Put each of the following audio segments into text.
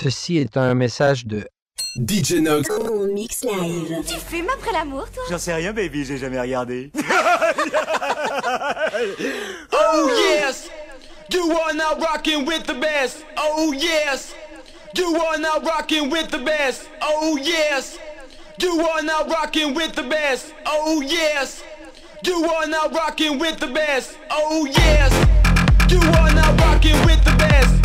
Ceci est un message de DJ Nox. En mix live. Tu fumes après l'amour, toi? J'en sais rien, baby, j'ai jamais regardé. Oh yes, you are now rocking with the best. Oh yes, you are now rocking with the best. Oh yes, you are now rocking with the best. Oh yes, you are now rocking with the best. Oh yes, you are now rocking with the best.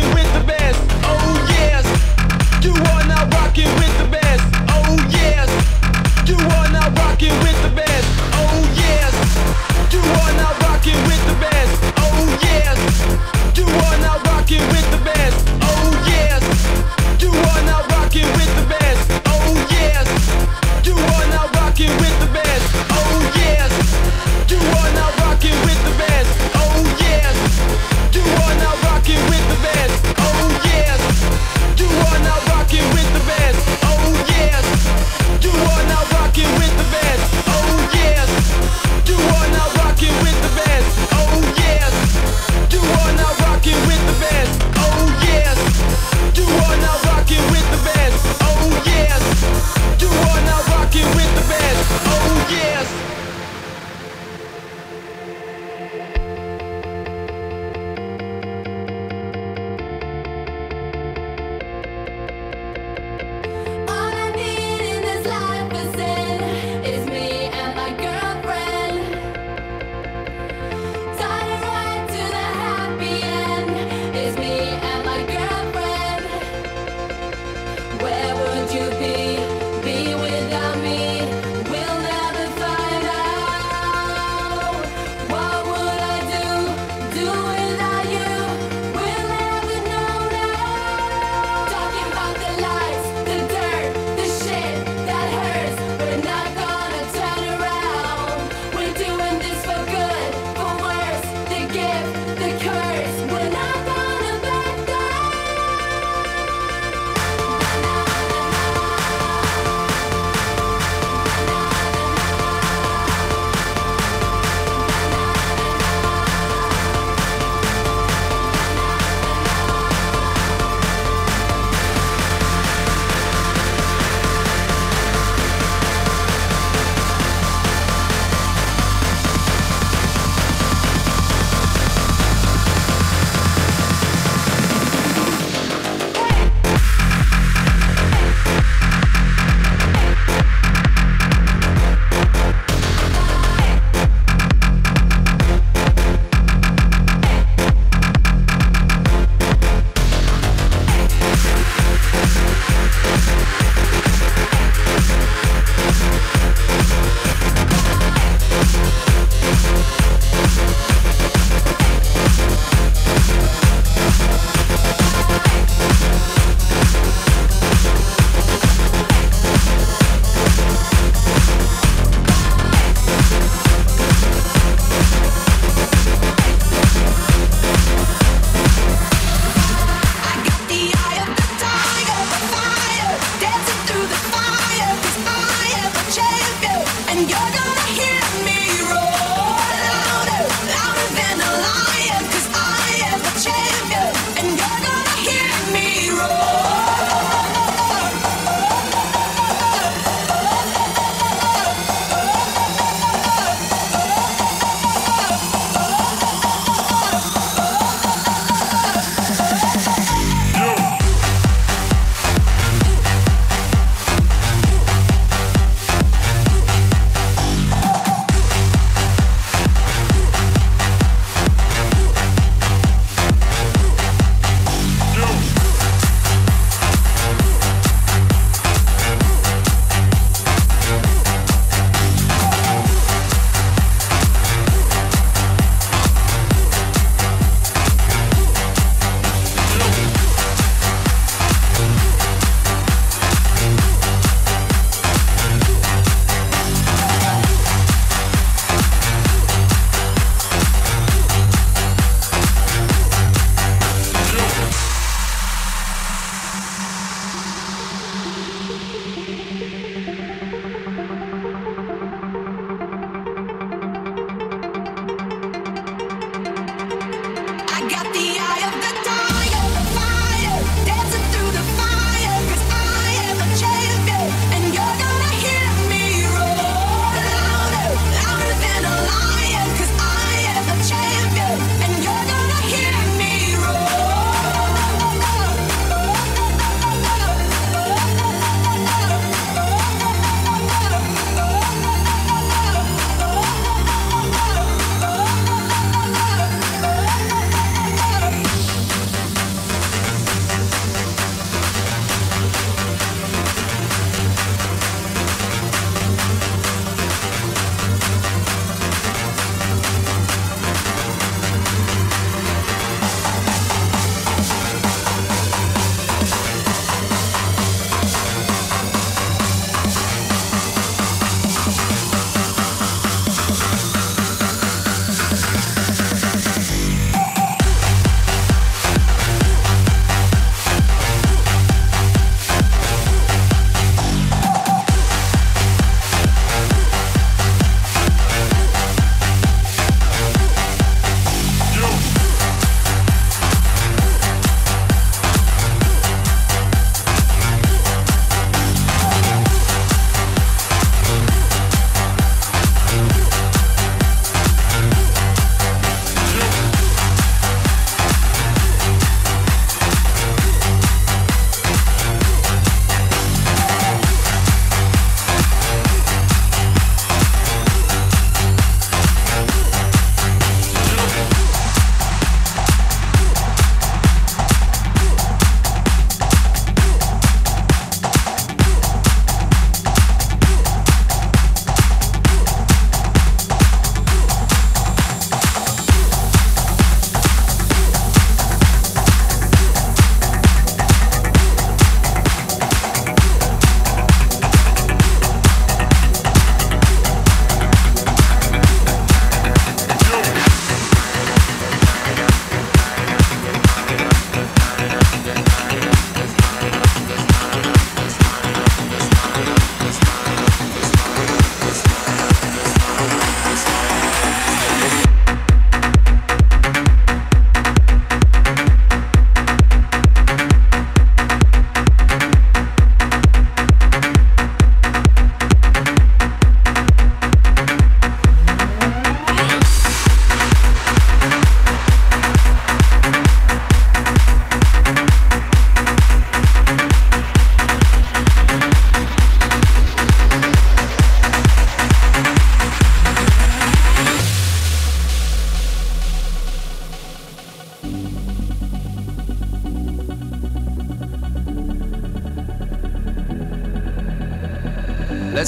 With the best. Oh yes, you are now rocking with the best. Oh yes, you are now rocking with the best. Oh yes, you are now rocking with the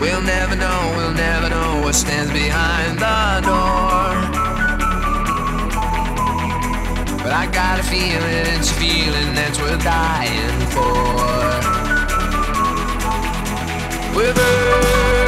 We'll never know, we'll never know what stands behind the door. But I got a feeling, it's a feeling that's worth dying for. We're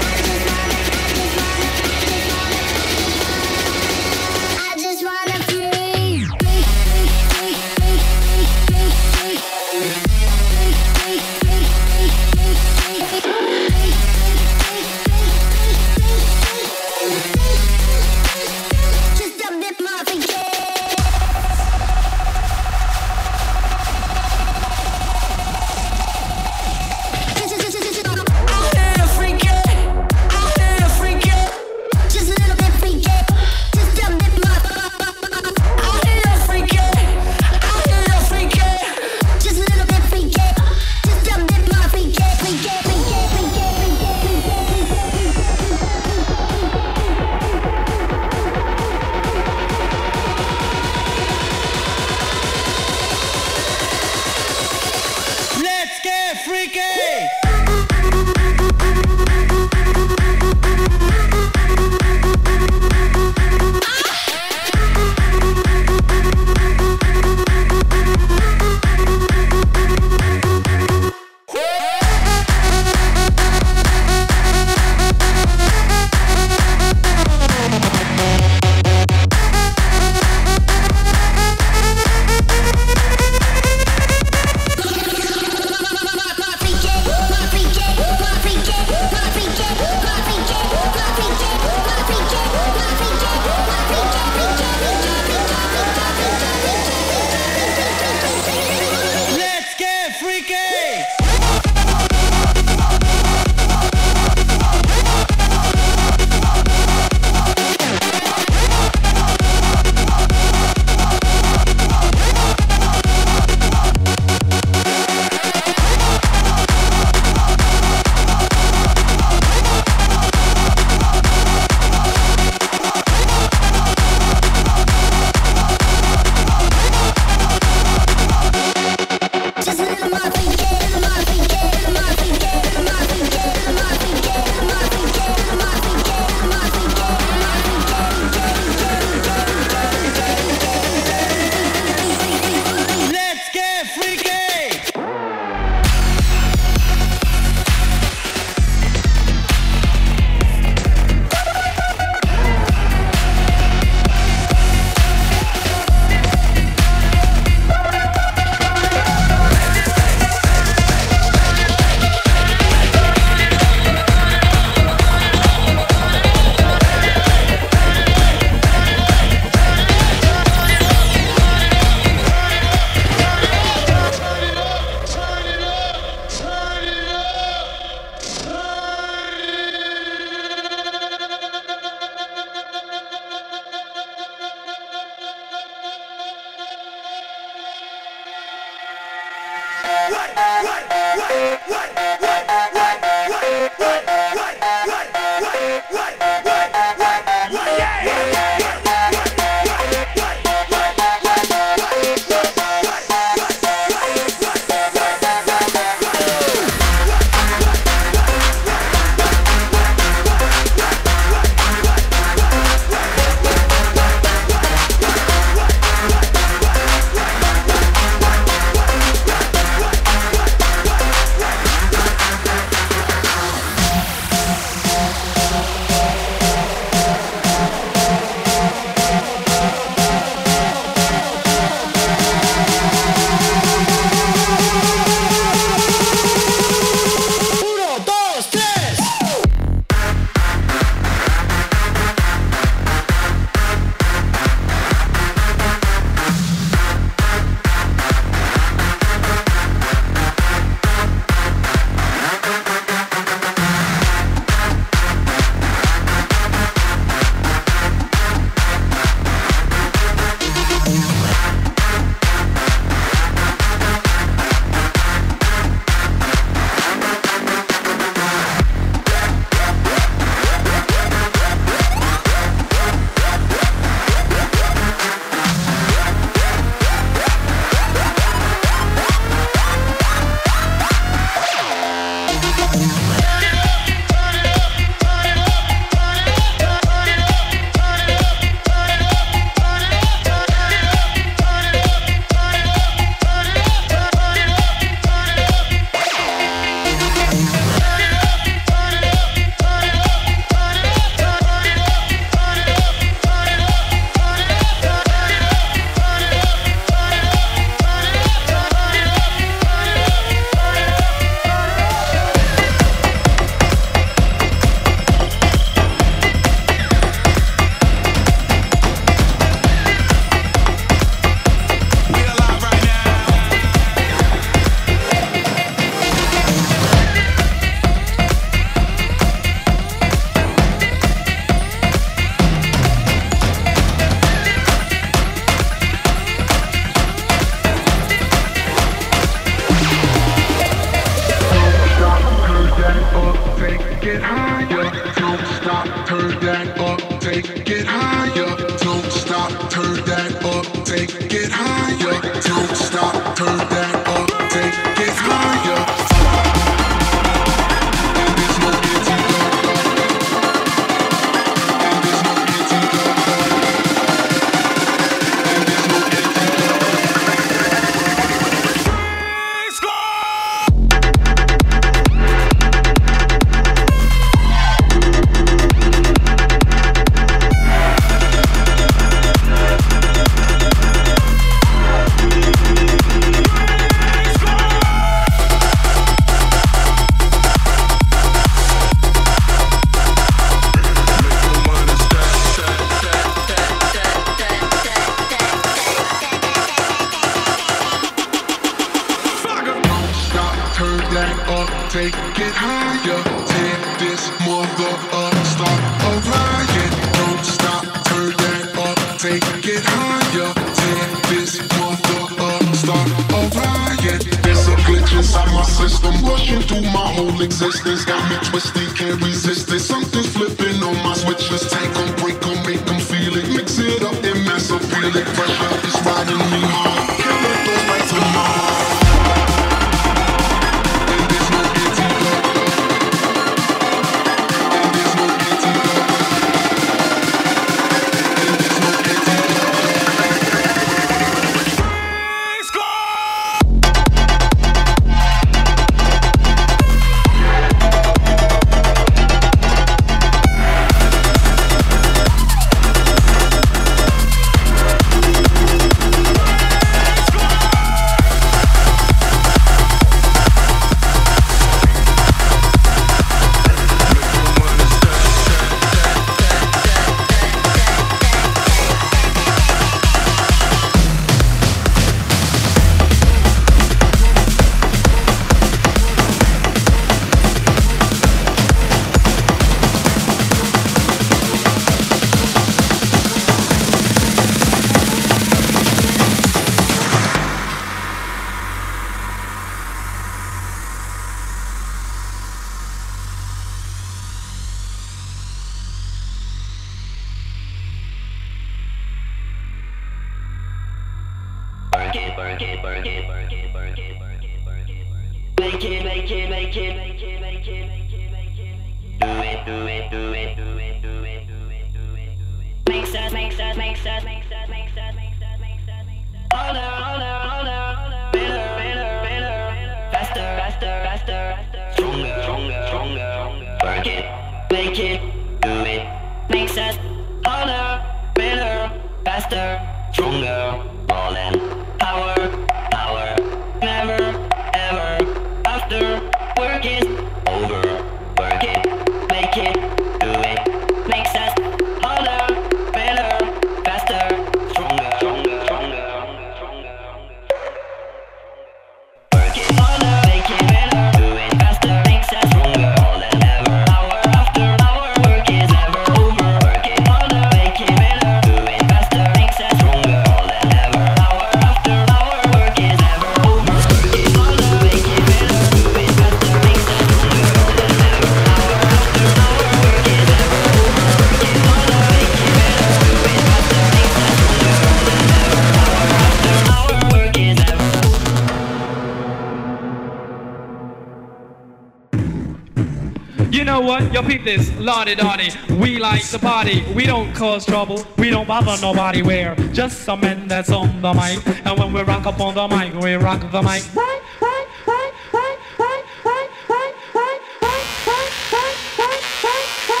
what? Yo, peep this, lardy darty. We like the party. We don't cause trouble. We don't bother nobody. We're just some men that's on the mic. And when we rock up on the mic, we rock the mic. Right, right, right, right, right, right, right, right, right, right, right, right, right, right, right,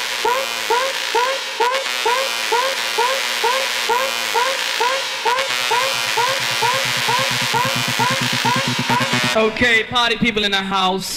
right, right, right, right. Okay, party people in the house.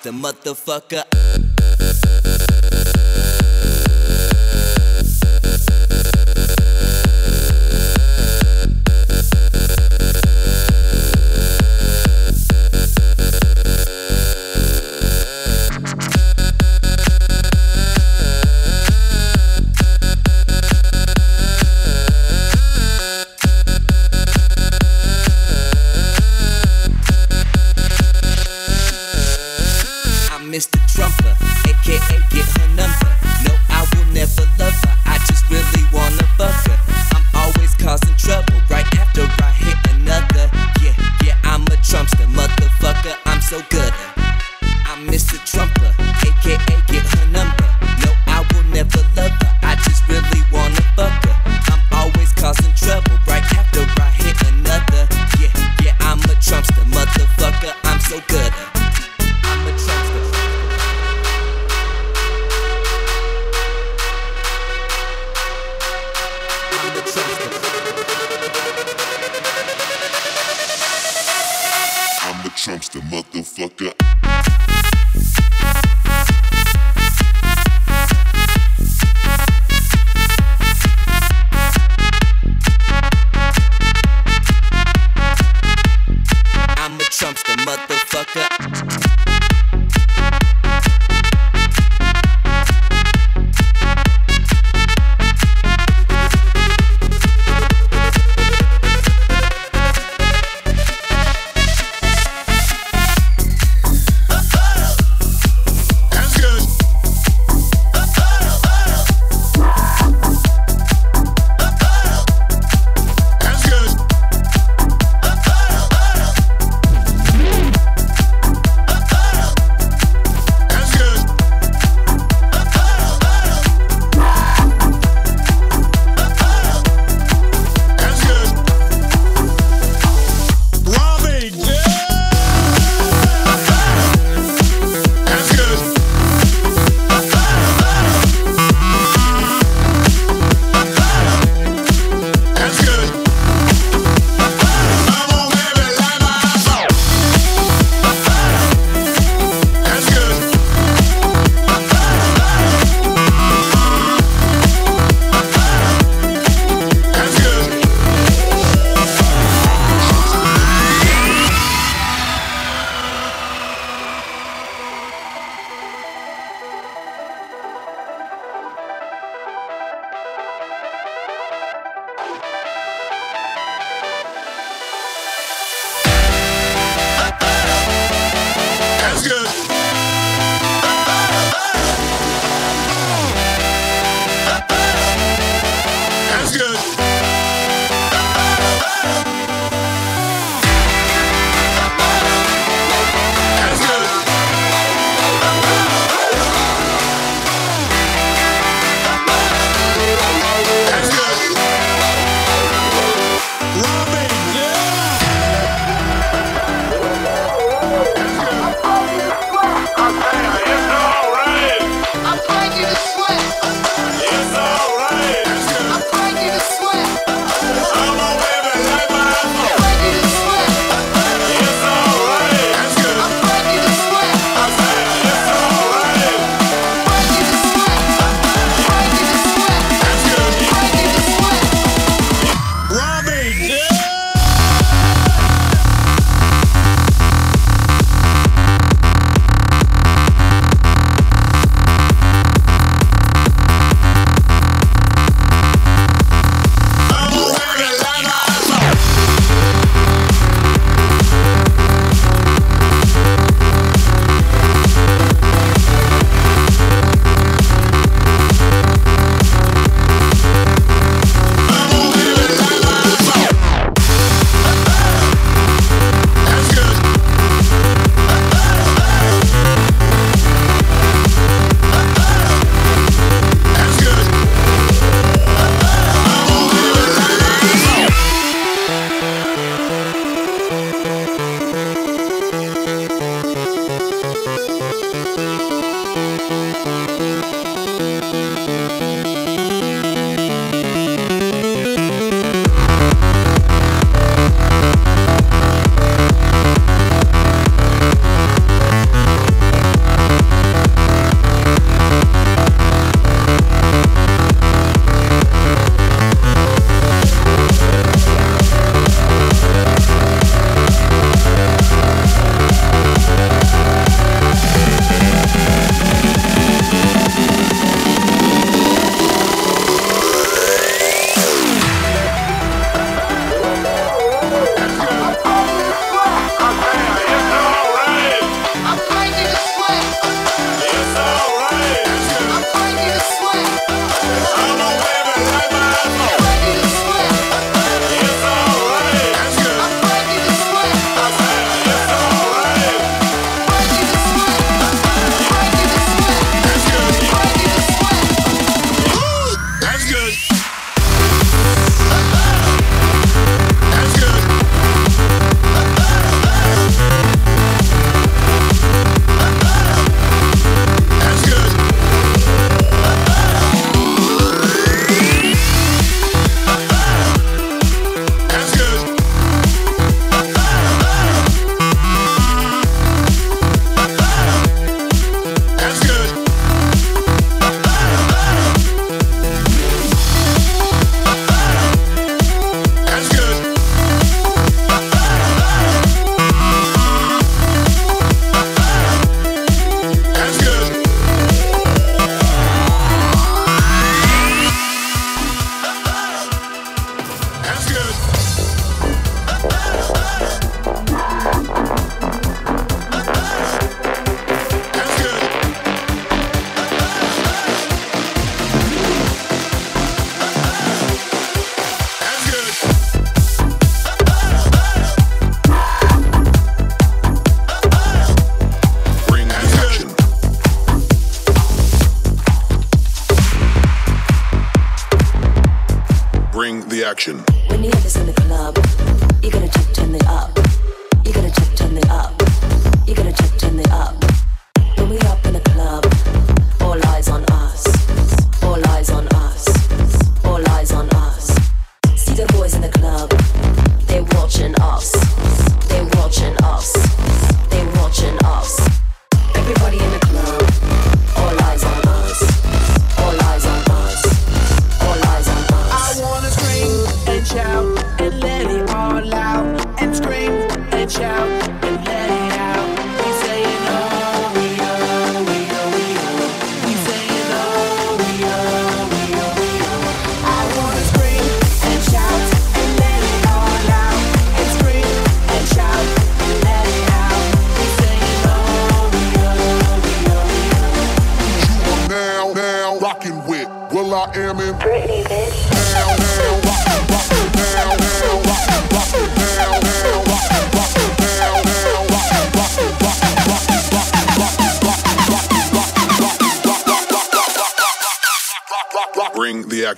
The motherfucker. Everybody in the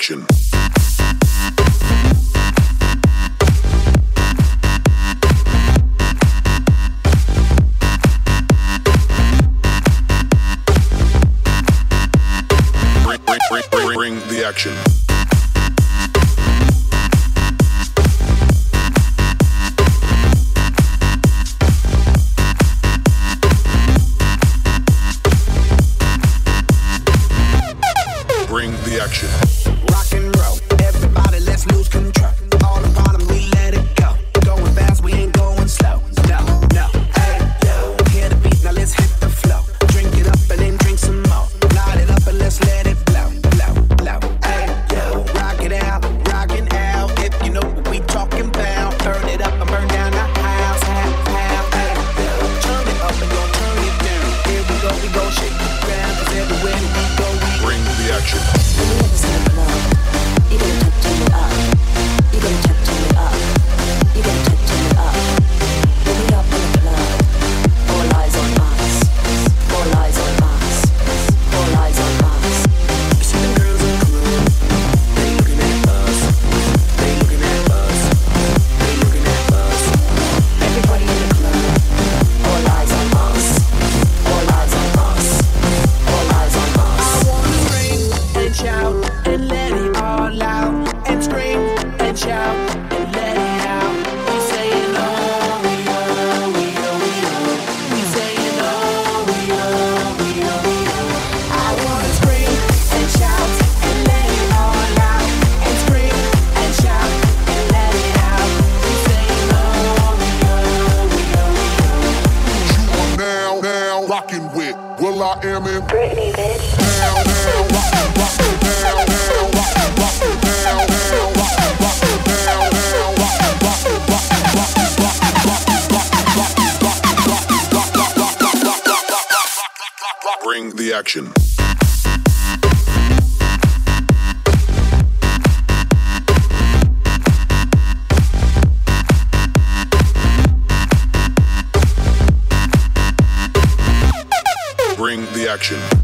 Satisfaction. Bring, bring, bring, bring the action. Action.